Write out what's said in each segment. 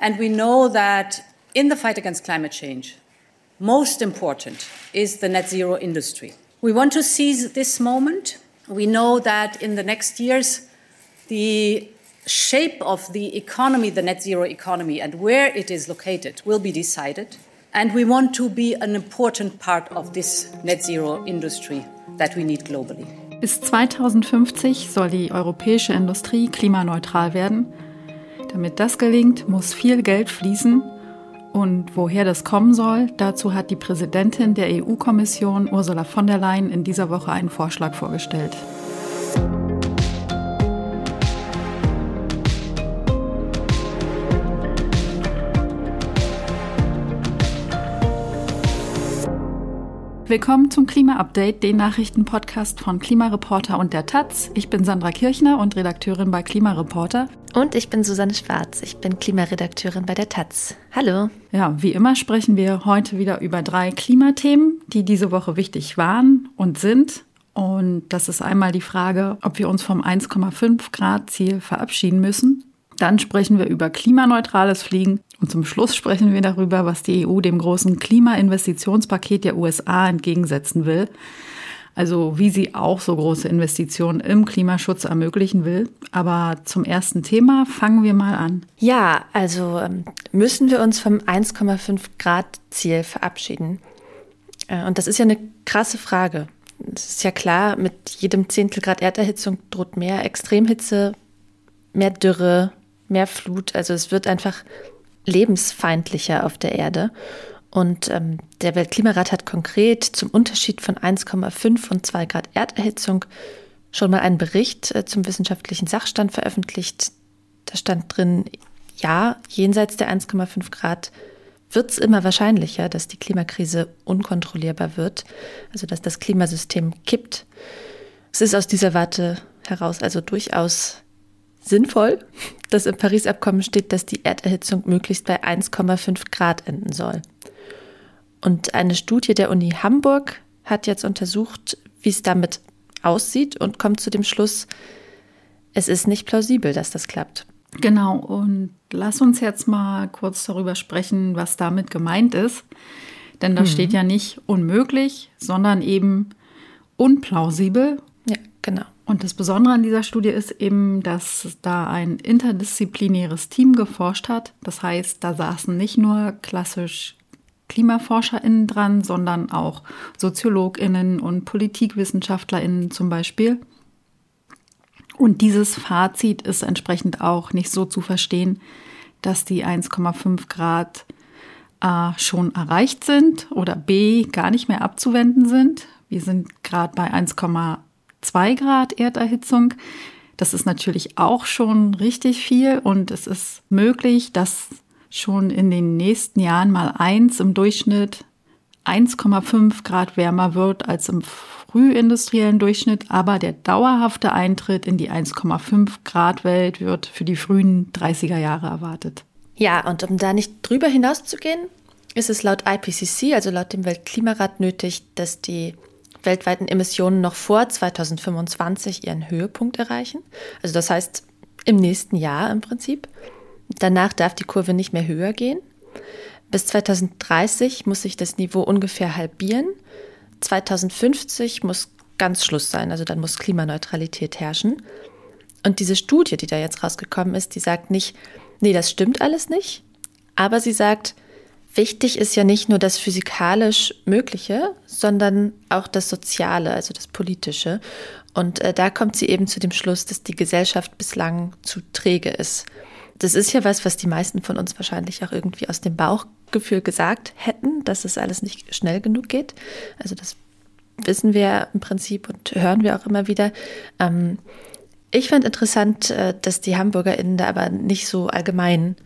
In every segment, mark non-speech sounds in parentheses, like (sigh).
And we know that in the fight against climate change, most important is the net zero industry. We want to seize this moment. We know that in the next years, the shape of the economy, the net zero economy, and where it is located will be decided. And we want to be an important part of this net zero industry that we need globally. Bis 2050 soll die europäische Industrie klimaneutral werden. Damit das gelingt, muss viel Geld fließen. Und woher das kommen soll, dazu hat die Präsidentin der EU-Kommission Ursula von der Leyen in dieser Woche einen Vorschlag vorgestellt. Willkommen zum Klima-Update, den Nachrichtenpodcast von Klimareporter und der Taz. Ich bin Sandra Kirchner und Redakteurin bei Klimareporter. Und ich bin Susanne Schwarz. Ich bin Klimaredakteurin bei der Taz. Hallo. Ja, wie immer sprechen wir heute wieder über drei Klimathemen, die diese Woche wichtig waren und sind. Und das ist einmal die Frage, ob wir uns vom 1,5 Grad Ziel verabschieden müssen. Dann sprechen wir über klimaneutrales Fliegen und zum Schluss sprechen wir darüber, was die EU dem großen Klimainvestitionspaket der USA entgegensetzen will. Also wie sie auch so große Investitionen im Klimaschutz ermöglichen will. Aber zum ersten Thema fangen wir mal an. Ja, also ähm, müssen wir uns vom 1,5 Grad Ziel verabschieden. Äh, und das ist ja eine krasse Frage. Es ist ja klar, mit jedem Zehntel Grad Erderhitzung droht mehr Extremhitze, mehr Dürre, mehr Flut. Also es wird einfach lebensfeindlicher auf der Erde. Und ähm, der Weltklimarat hat konkret zum Unterschied von 1,5 und 2 Grad Erderhitzung schon mal einen Bericht äh, zum wissenschaftlichen Sachstand veröffentlicht. Da stand drin, ja, jenseits der 1,5 Grad wird es immer wahrscheinlicher, dass die Klimakrise unkontrollierbar wird, also dass das Klimasystem kippt. Es ist aus dieser Warte heraus also durchaus sinnvoll, dass im Paris-Abkommen steht, dass die Erderhitzung möglichst bei 1,5 Grad enden soll. Und eine Studie der Uni Hamburg hat jetzt untersucht, wie es damit aussieht und kommt zu dem Schluss, es ist nicht plausibel, dass das klappt. Genau, und lass uns jetzt mal kurz darüber sprechen, was damit gemeint ist. Denn da mhm. steht ja nicht unmöglich, sondern eben unplausibel. Genau. Und das Besondere an dieser Studie ist eben, dass da ein interdisziplinäres Team geforscht hat. Das heißt, da saßen nicht nur klassisch KlimaforscherInnen dran, sondern auch SoziologInnen und PolitikwissenschaftlerInnen zum Beispiel. Und dieses Fazit ist entsprechend auch nicht so zu verstehen, dass die 1,5 Grad A schon erreicht sind oder B gar nicht mehr abzuwenden sind. Wir sind gerade bei 1,8 2 Grad Erderhitzung. Das ist natürlich auch schon richtig viel und es ist möglich, dass schon in den nächsten Jahren mal eins im Durchschnitt 1,5 Grad wärmer wird als im frühindustriellen Durchschnitt, aber der dauerhafte Eintritt in die 1,5 Grad Welt wird für die frühen 30er Jahre erwartet. Ja, und um da nicht drüber hinauszugehen, ist es laut IPCC, also laut dem Weltklimarat, nötig, dass die weltweiten Emissionen noch vor 2025 ihren Höhepunkt erreichen. Also das heißt im nächsten Jahr im Prinzip. Danach darf die Kurve nicht mehr höher gehen. Bis 2030 muss sich das Niveau ungefähr halbieren. 2050 muss ganz Schluss sein, also dann muss Klimaneutralität herrschen. Und diese Studie, die da jetzt rausgekommen ist, die sagt nicht, nee, das stimmt alles nicht, aber sie sagt, Wichtig ist ja nicht nur das physikalisch Mögliche, sondern auch das Soziale, also das Politische. Und äh, da kommt sie eben zu dem Schluss, dass die Gesellschaft bislang zu träge ist. Das ist ja was, was die meisten von uns wahrscheinlich auch irgendwie aus dem Bauchgefühl gesagt hätten, dass es alles nicht schnell genug geht. Also das wissen wir im Prinzip und hören wir auch immer wieder. Ähm, ich fand interessant, äh, dass die HamburgerInnen da aber nicht so allgemein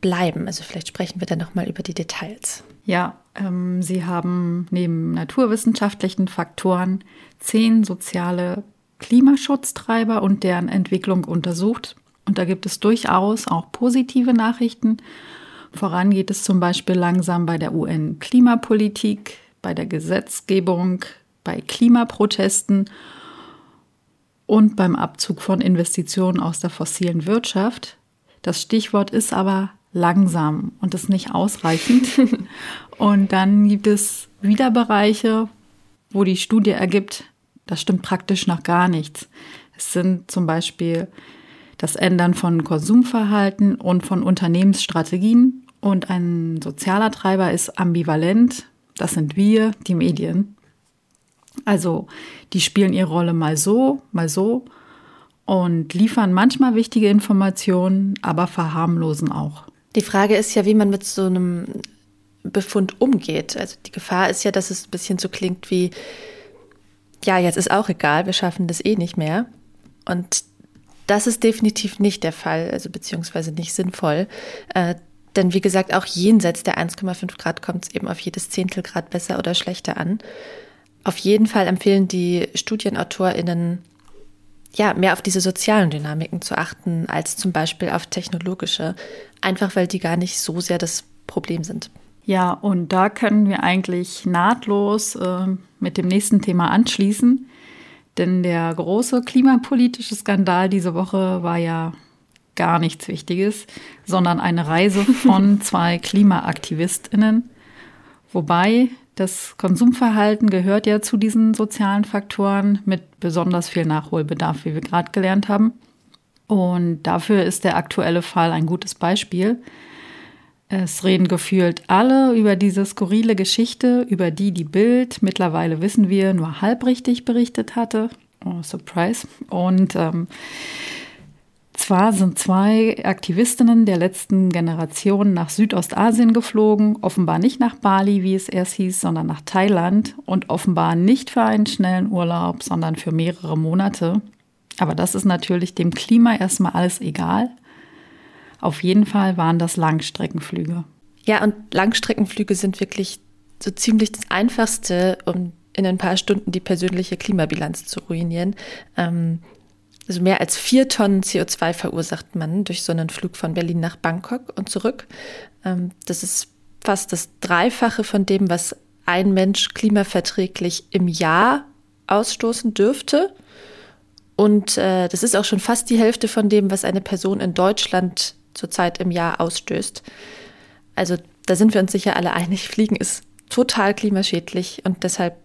bleiben. Also vielleicht sprechen wir dann nochmal über die Details. Ja, ähm, Sie haben neben naturwissenschaftlichen Faktoren zehn soziale Klimaschutztreiber und deren Entwicklung untersucht. Und da gibt es durchaus auch positive Nachrichten. Voran geht es zum Beispiel langsam bei der UN-Klimapolitik, bei der Gesetzgebung, bei Klimaprotesten und beim Abzug von Investitionen aus der fossilen Wirtschaft. Das Stichwort ist aber langsam und ist nicht ausreichend. (laughs) und dann gibt es wieder Bereiche, wo die Studie ergibt, das stimmt praktisch noch gar nichts. Es sind zum Beispiel das Ändern von Konsumverhalten und von Unternehmensstrategien. Und ein sozialer Treiber ist ambivalent. Das sind wir, die Medien. Also die spielen ihre Rolle mal so, mal so und liefern manchmal wichtige Informationen, aber verharmlosen auch. Die Frage ist ja, wie man mit so einem Befund umgeht. Also die Gefahr ist ja, dass es ein bisschen so klingt wie, ja, jetzt ist auch egal, wir schaffen das eh nicht mehr. Und das ist definitiv nicht der Fall, also beziehungsweise nicht sinnvoll. Äh, denn wie gesagt, auch jenseits der 1,5 Grad kommt es eben auf jedes Zehntelgrad besser oder schlechter an. Auf jeden Fall empfehlen die StudienautorInnen, ja, mehr auf diese sozialen Dynamiken zu achten, als zum Beispiel auf technologische. Einfach weil die gar nicht so sehr das Problem sind. Ja, und da können wir eigentlich nahtlos äh, mit dem nächsten Thema anschließen. Denn der große klimapolitische Skandal diese Woche war ja gar nichts Wichtiges, sondern eine Reise von (laughs) zwei KlimaaktivistInnen. Wobei das Konsumverhalten gehört ja zu diesen sozialen Faktoren mit besonders viel Nachholbedarf, wie wir gerade gelernt haben. Und dafür ist der aktuelle Fall ein gutes Beispiel. Es reden gefühlt alle über diese skurrile Geschichte, über die die Bild, mittlerweile wissen wir, nur halbrichtig berichtet hatte. Oh, Surprise. Und ähm, zwar sind zwei Aktivistinnen der letzten Generation nach Südostasien geflogen, offenbar nicht nach Bali, wie es erst hieß, sondern nach Thailand und offenbar nicht für einen schnellen Urlaub, sondern für mehrere Monate. Aber das ist natürlich dem Klima erstmal alles egal. Auf jeden Fall waren das Langstreckenflüge. Ja, und Langstreckenflüge sind wirklich so ziemlich das Einfachste, um in ein paar Stunden die persönliche Klimabilanz zu ruinieren. Ähm, also mehr als vier Tonnen CO2 verursacht man durch so einen Flug von Berlin nach Bangkok und zurück. Ähm, das ist fast das Dreifache von dem, was ein Mensch klimaverträglich im Jahr ausstoßen dürfte. Und äh, das ist auch schon fast die Hälfte von dem, was eine Person in Deutschland zurzeit im Jahr ausstößt. Also da sind wir uns sicher alle einig, (laughs) Fliegen ist total klimaschädlich und deshalb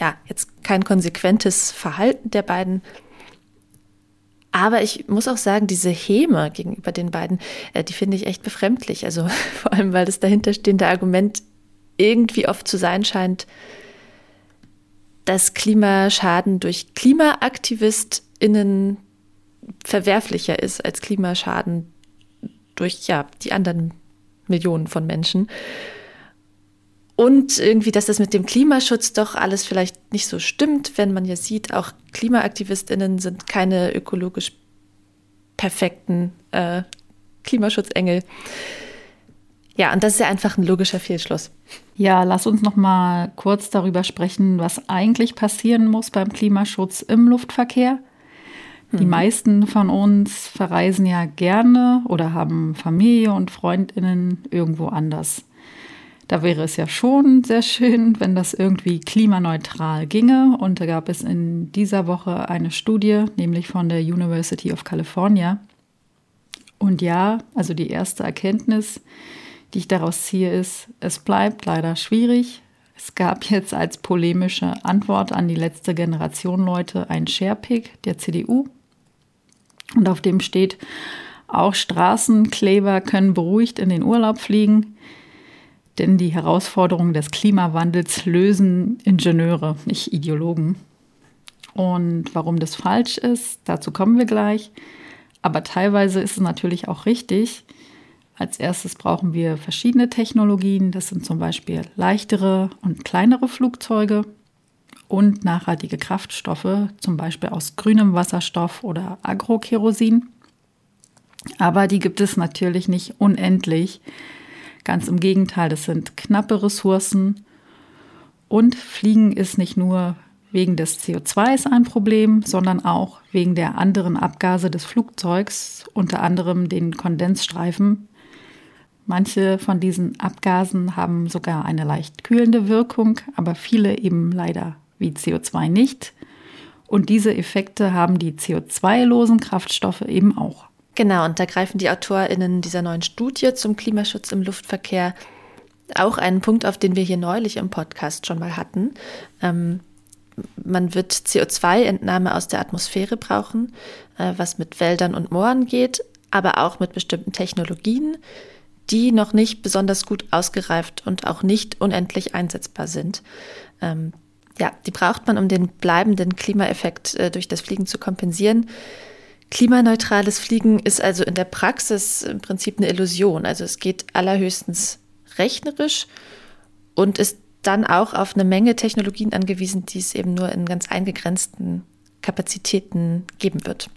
ja jetzt kein konsequentes Verhalten der beiden. Aber ich muss auch sagen, diese Häme gegenüber den beiden, äh, die finde ich echt befremdlich. Also (laughs) vor allem, weil das dahinterstehende Argument irgendwie oft zu sein scheint, dass Klimaschaden durch KlimaaktivistInnen verwerflicher ist als Klimaschaden durch ja, die anderen Millionen von Menschen. Und irgendwie, dass das mit dem Klimaschutz doch alles vielleicht nicht so stimmt, wenn man ja sieht, auch KlimaaktivistInnen sind keine ökologisch perfekten äh, Klimaschutzengel. Ja, und das ist ja einfach ein logischer Fehlschluss. Ja, lass uns noch mal kurz darüber sprechen, was eigentlich passieren muss beim Klimaschutz im Luftverkehr. Die mhm. meisten von uns verreisen ja gerne oder haben Familie und Freundinnen irgendwo anders. Da wäre es ja schon sehr schön, wenn das irgendwie klimaneutral ginge. Und da gab es in dieser Woche eine Studie, nämlich von der University of California. Und ja, also die erste Erkenntnis, die ich daraus ziehe, ist, es bleibt leider schwierig. Es gab jetzt als polemische Antwort an die letzte Generation Leute ein Sharepick der CDU, und auf dem steht, auch Straßenkleber können beruhigt in den Urlaub fliegen, denn die Herausforderungen des Klimawandels lösen Ingenieure, nicht Ideologen. Und warum das falsch ist, dazu kommen wir gleich. Aber teilweise ist es natürlich auch richtig. Als erstes brauchen wir verschiedene Technologien. Das sind zum Beispiel leichtere und kleinere Flugzeuge und nachhaltige Kraftstoffe, zum Beispiel aus grünem Wasserstoff oder Agrokerosin. Aber die gibt es natürlich nicht unendlich. Ganz im Gegenteil, das sind knappe Ressourcen. Und Fliegen ist nicht nur wegen des CO2s ein Problem, sondern auch wegen der anderen Abgase des Flugzeugs, unter anderem den Kondensstreifen. Manche von diesen Abgasen haben sogar eine leicht kühlende Wirkung, aber viele eben leider wie CO2 nicht. Und diese Effekte haben die CO2-losen Kraftstoffe eben auch. Genau, und da greifen die AutorInnen dieser neuen Studie zum Klimaschutz im Luftverkehr auch einen Punkt auf, den wir hier neulich im Podcast schon mal hatten. Ähm, man wird CO2-Entnahme aus der Atmosphäre brauchen, äh, was mit Wäldern und Mooren geht, aber auch mit bestimmten Technologien, die noch nicht besonders gut ausgereift und auch nicht unendlich einsetzbar sind. Ähm, ja, die braucht man, um den bleibenden Klimaeffekt äh, durch das Fliegen zu kompensieren. Klimaneutrales Fliegen ist also in der Praxis im Prinzip eine Illusion. Also es geht allerhöchstens rechnerisch und ist dann auch auf eine Menge Technologien angewiesen, die es eben nur in ganz eingegrenzten Kapazitäten geben wird.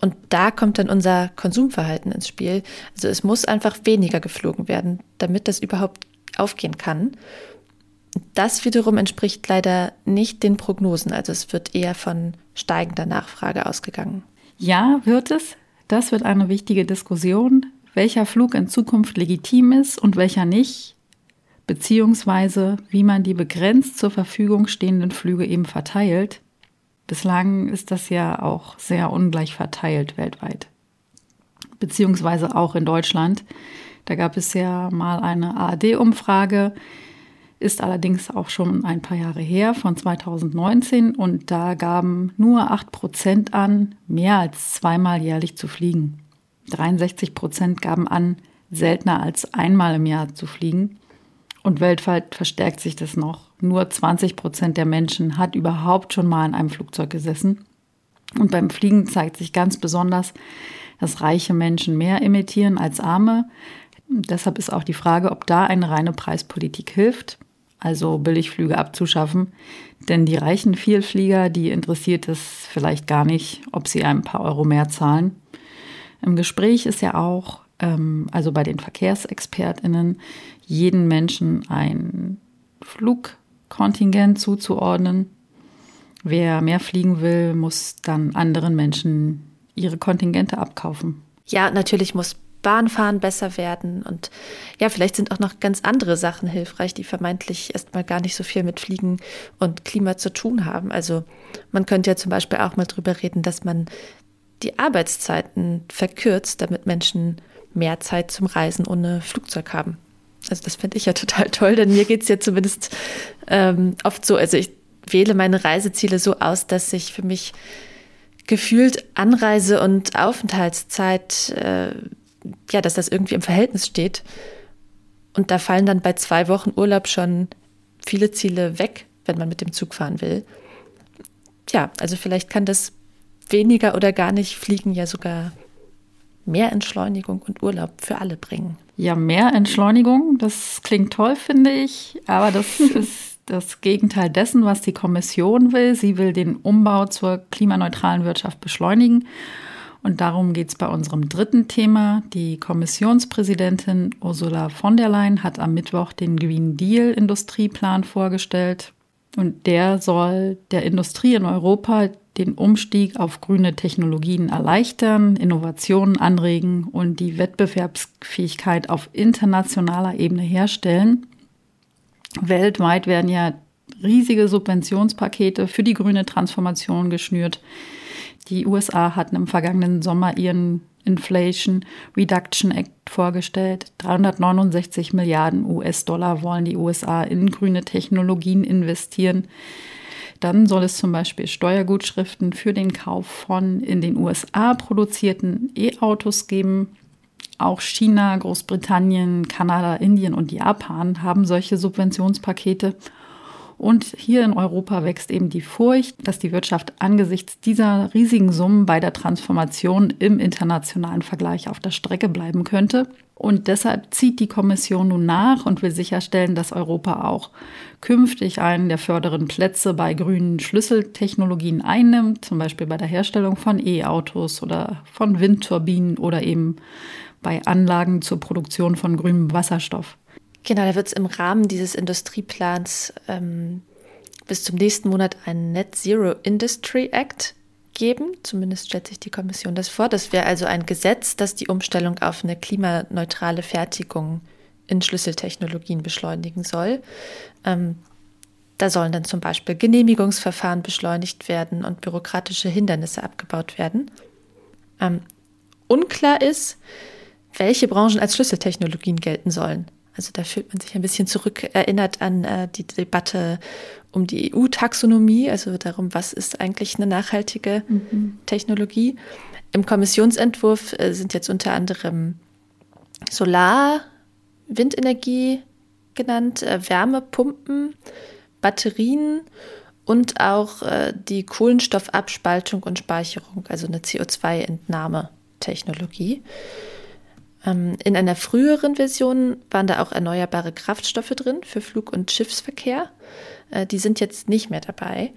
Und da kommt dann unser Konsumverhalten ins Spiel. Also es muss einfach weniger geflogen werden, damit das überhaupt aufgehen kann. Das wiederum entspricht leider nicht den Prognosen. Also es wird eher von steigender Nachfrage ausgegangen. Ja, wird es. Das wird eine wichtige Diskussion, welcher Flug in Zukunft legitim ist und welcher nicht, beziehungsweise wie man die begrenzt zur Verfügung stehenden Flüge eben verteilt. Bislang ist das ja auch sehr ungleich verteilt weltweit, beziehungsweise auch in Deutschland. Da gab es ja mal eine ARD-Umfrage, ist allerdings auch schon ein paar Jahre her, von 2019, und da gaben nur 8 Prozent an, mehr als zweimal jährlich zu fliegen. 63 Prozent gaben an, seltener als einmal im Jahr zu fliegen. Und weltweit verstärkt sich das noch. Nur 20 Prozent der Menschen hat überhaupt schon mal in einem Flugzeug gesessen. Und beim Fliegen zeigt sich ganz besonders, dass reiche Menschen mehr emittieren als arme. Deshalb ist auch die Frage, ob da eine reine Preispolitik hilft also Billigflüge abzuschaffen. Denn die reichen Vielflieger, die interessiert es vielleicht gar nicht, ob sie ein paar Euro mehr zahlen. Im Gespräch ist ja auch, ähm, also bei den Verkehrsexpertinnen, jeden Menschen ein Flugkontingent zuzuordnen. Wer mehr fliegen will, muss dann anderen Menschen ihre Kontingente abkaufen. Ja, natürlich muss Bahnfahren besser werden. Und ja, vielleicht sind auch noch ganz andere Sachen hilfreich, die vermeintlich erstmal gar nicht so viel mit Fliegen und Klima zu tun haben. Also man könnte ja zum Beispiel auch mal drüber reden, dass man die Arbeitszeiten verkürzt, damit Menschen mehr Zeit zum Reisen ohne Flugzeug haben. Also das finde ich ja (laughs) total toll, denn mir geht es ja zumindest ähm, oft so, also ich wähle meine Reiseziele so aus, dass sich für mich gefühlt Anreise- und Aufenthaltszeit äh, ja, dass das irgendwie im Verhältnis steht. Und da fallen dann bei zwei Wochen Urlaub schon viele Ziele weg, wenn man mit dem Zug fahren will. Ja, also vielleicht kann das weniger oder gar nicht fliegen ja sogar mehr Entschleunigung und Urlaub für alle bringen. Ja, mehr Entschleunigung, das klingt toll, finde ich, aber das (laughs) ist das Gegenteil dessen, was die Kommission will. Sie will den Umbau zur klimaneutralen Wirtschaft beschleunigen und darum geht es bei unserem dritten Thema. Die Kommissionspräsidentin Ursula von der Leyen hat am Mittwoch den Green Deal Industrieplan vorgestellt. Und der soll der Industrie in Europa den Umstieg auf grüne Technologien erleichtern, Innovationen anregen und die Wettbewerbsfähigkeit auf internationaler Ebene herstellen. Weltweit werden ja riesige Subventionspakete für die grüne Transformation geschnürt. Die USA hatten im vergangenen Sommer ihren Inflation Reduction Act vorgestellt. 369 Milliarden US-Dollar wollen die USA in grüne Technologien investieren. Dann soll es zum Beispiel Steuergutschriften für den Kauf von in den USA produzierten E-Autos geben. Auch China, Großbritannien, Kanada, Indien und Japan haben solche Subventionspakete. Und hier in Europa wächst eben die Furcht, dass die Wirtschaft angesichts dieser riesigen Summen bei der Transformation im internationalen Vergleich auf der Strecke bleiben könnte. Und deshalb zieht die Kommission nun nach und will sicherstellen, dass Europa auch künftig einen der vorderen Plätze bei grünen Schlüsseltechnologien einnimmt, zum Beispiel bei der Herstellung von E-Autos oder von Windturbinen oder eben bei Anlagen zur Produktion von grünem Wasserstoff. Genau, da wird es im Rahmen dieses Industrieplans ähm, bis zum nächsten Monat einen Net Zero Industry Act geben. Zumindest stellt sich die Kommission das vor. Das wäre also ein Gesetz, das die Umstellung auf eine klimaneutrale Fertigung in Schlüsseltechnologien beschleunigen soll. Ähm, da sollen dann zum Beispiel Genehmigungsverfahren beschleunigt werden und bürokratische Hindernisse abgebaut werden. Ähm, unklar ist, welche Branchen als Schlüsseltechnologien gelten sollen. Also da fühlt man sich ein bisschen zurückerinnert an äh, die Debatte um die EU-Taxonomie, also darum, was ist eigentlich eine nachhaltige mhm. Technologie. Im Kommissionsentwurf äh, sind jetzt unter anderem Solar, Windenergie genannt, äh, Wärmepumpen, Batterien und auch äh, die Kohlenstoffabspaltung und Speicherung, also eine CO2-Entnahmetechnologie. Ähm, in einer früheren Version waren da auch erneuerbare Kraftstoffe drin für Flug- und Schiffsverkehr. Äh, die sind jetzt nicht mehr dabei.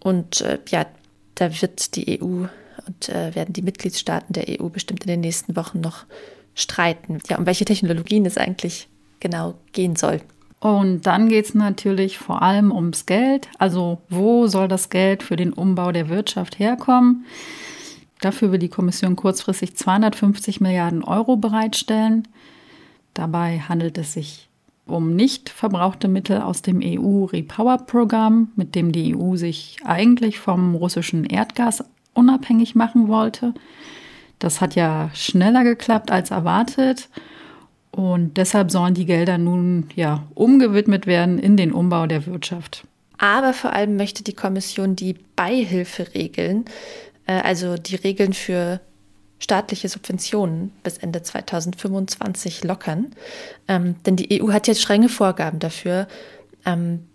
Und äh, ja, da wird die EU und äh, werden die Mitgliedstaaten der EU bestimmt in den nächsten Wochen noch streiten, ja, um welche Technologien es eigentlich genau gehen soll. Und dann geht es natürlich vor allem ums Geld. Also wo soll das Geld für den Umbau der Wirtschaft herkommen? Dafür will die Kommission kurzfristig 250 Milliarden Euro bereitstellen. Dabei handelt es sich um nicht verbrauchte Mittel aus dem EU-Repower-Programm, mit dem die EU sich eigentlich vom russischen Erdgas unabhängig machen wollte. Das hat ja schneller geklappt als erwartet. Und deshalb sollen die Gelder nun ja umgewidmet werden in den Umbau der Wirtschaft. Aber vor allem möchte die Kommission die Beihilferegeln, äh, also die Regeln für staatliche Subventionen bis Ende 2025 lockern. Ähm, denn die EU hat jetzt strenge Vorgaben dafür, ähm,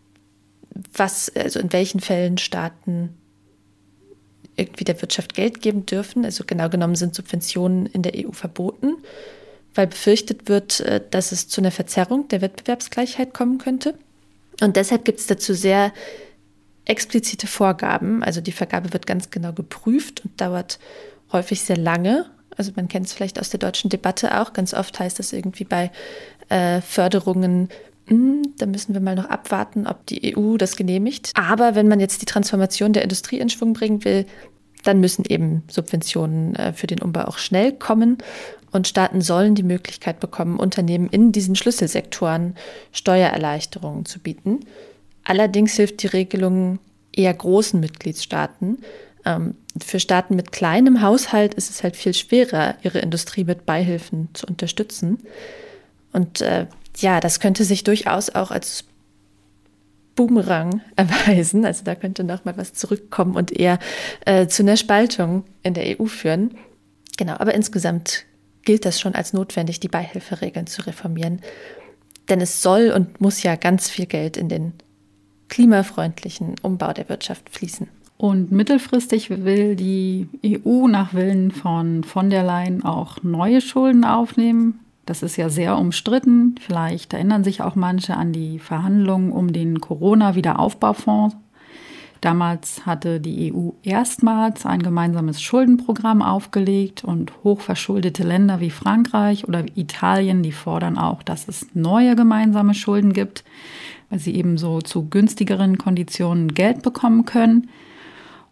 was, also in welchen Fällen Staaten irgendwie der Wirtschaft Geld geben dürfen. Also genau genommen sind Subventionen in der EU verboten, weil befürchtet wird, äh, dass es zu einer Verzerrung der Wettbewerbsgleichheit kommen könnte. Und deshalb gibt es dazu sehr explizite Vorgaben. Also die Vergabe wird ganz genau geprüft und dauert häufig sehr lange. Also man kennt es vielleicht aus der deutschen Debatte auch. Ganz oft heißt das irgendwie bei äh, Förderungen, hm, da müssen wir mal noch abwarten, ob die EU das genehmigt. Aber wenn man jetzt die Transformation der Industrie in Schwung bringen will, dann müssen eben Subventionen äh, für den Umbau auch schnell kommen. Und Staaten sollen die Möglichkeit bekommen, Unternehmen in diesen Schlüsselsektoren Steuererleichterungen zu bieten. Allerdings hilft die Regelung eher großen Mitgliedstaaten, ähm, für Staaten mit kleinem Haushalt ist es halt viel schwerer, ihre Industrie mit Beihilfen zu unterstützen. Und äh, ja, das könnte sich durchaus auch als Boomerang (laughs) erweisen. Also da könnte noch mal was zurückkommen und eher äh, zu einer Spaltung in der EU führen. Genau, aber insgesamt gilt das schon als notwendig, die Beihilferegeln zu reformieren. Denn es soll und muss ja ganz viel Geld in den klimafreundlichen Umbau der Wirtschaft fließen. Und mittelfristig will die EU nach Willen von von der Leyen auch neue Schulden aufnehmen. Das ist ja sehr umstritten. Vielleicht erinnern sich auch manche an die Verhandlungen um den Corona-Wiederaufbaufonds. Damals hatte die EU erstmals ein gemeinsames Schuldenprogramm aufgelegt und hochverschuldete Länder wie Frankreich oder Italien, die fordern auch, dass es neue gemeinsame Schulden gibt, weil sie eben so zu günstigeren Konditionen Geld bekommen können.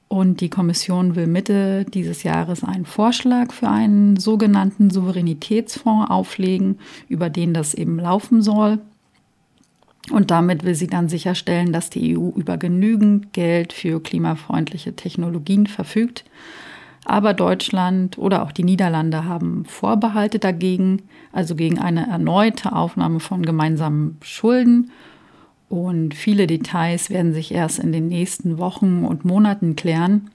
Und die Kommission will Mitte dieses Jahres einen Vorschlag für einen sogenannten Souveränitätsfonds auflegen, über den das eben laufen soll. Und damit will sie dann sicherstellen, dass die EU über genügend Geld für klimafreundliche Technologien verfügt. Aber Deutschland oder auch die Niederlande haben Vorbehalte dagegen, also gegen eine erneute Aufnahme von gemeinsamen Schulden und viele Details werden sich erst in den nächsten Wochen und Monaten klären.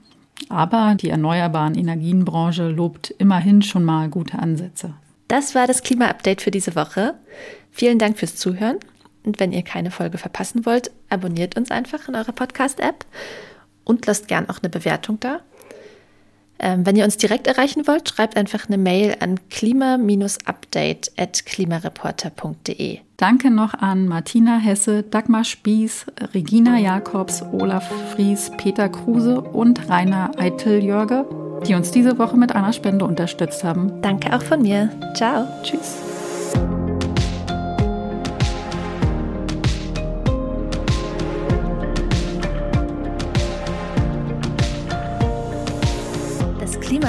Aber die erneuerbaren Energienbranche lobt immerhin schon mal gute Ansätze. Das war das Klima-Update für diese Woche. Vielen Dank fürs Zuhören. Und wenn ihr keine Folge verpassen wollt, abonniert uns einfach in eurer Podcast-App und lasst gern auch eine Bewertung da. Ähm, wenn ihr uns direkt erreichen wollt, schreibt einfach eine Mail an klima-update.klimareporter.de. Danke noch an Martina Hesse, Dagmar Spieß, Regina Jakobs, Olaf Fries, Peter Kruse und Rainer Eiteljörge, die uns diese Woche mit einer Spende unterstützt haben. Danke auch von mir. Ciao. Tschüss.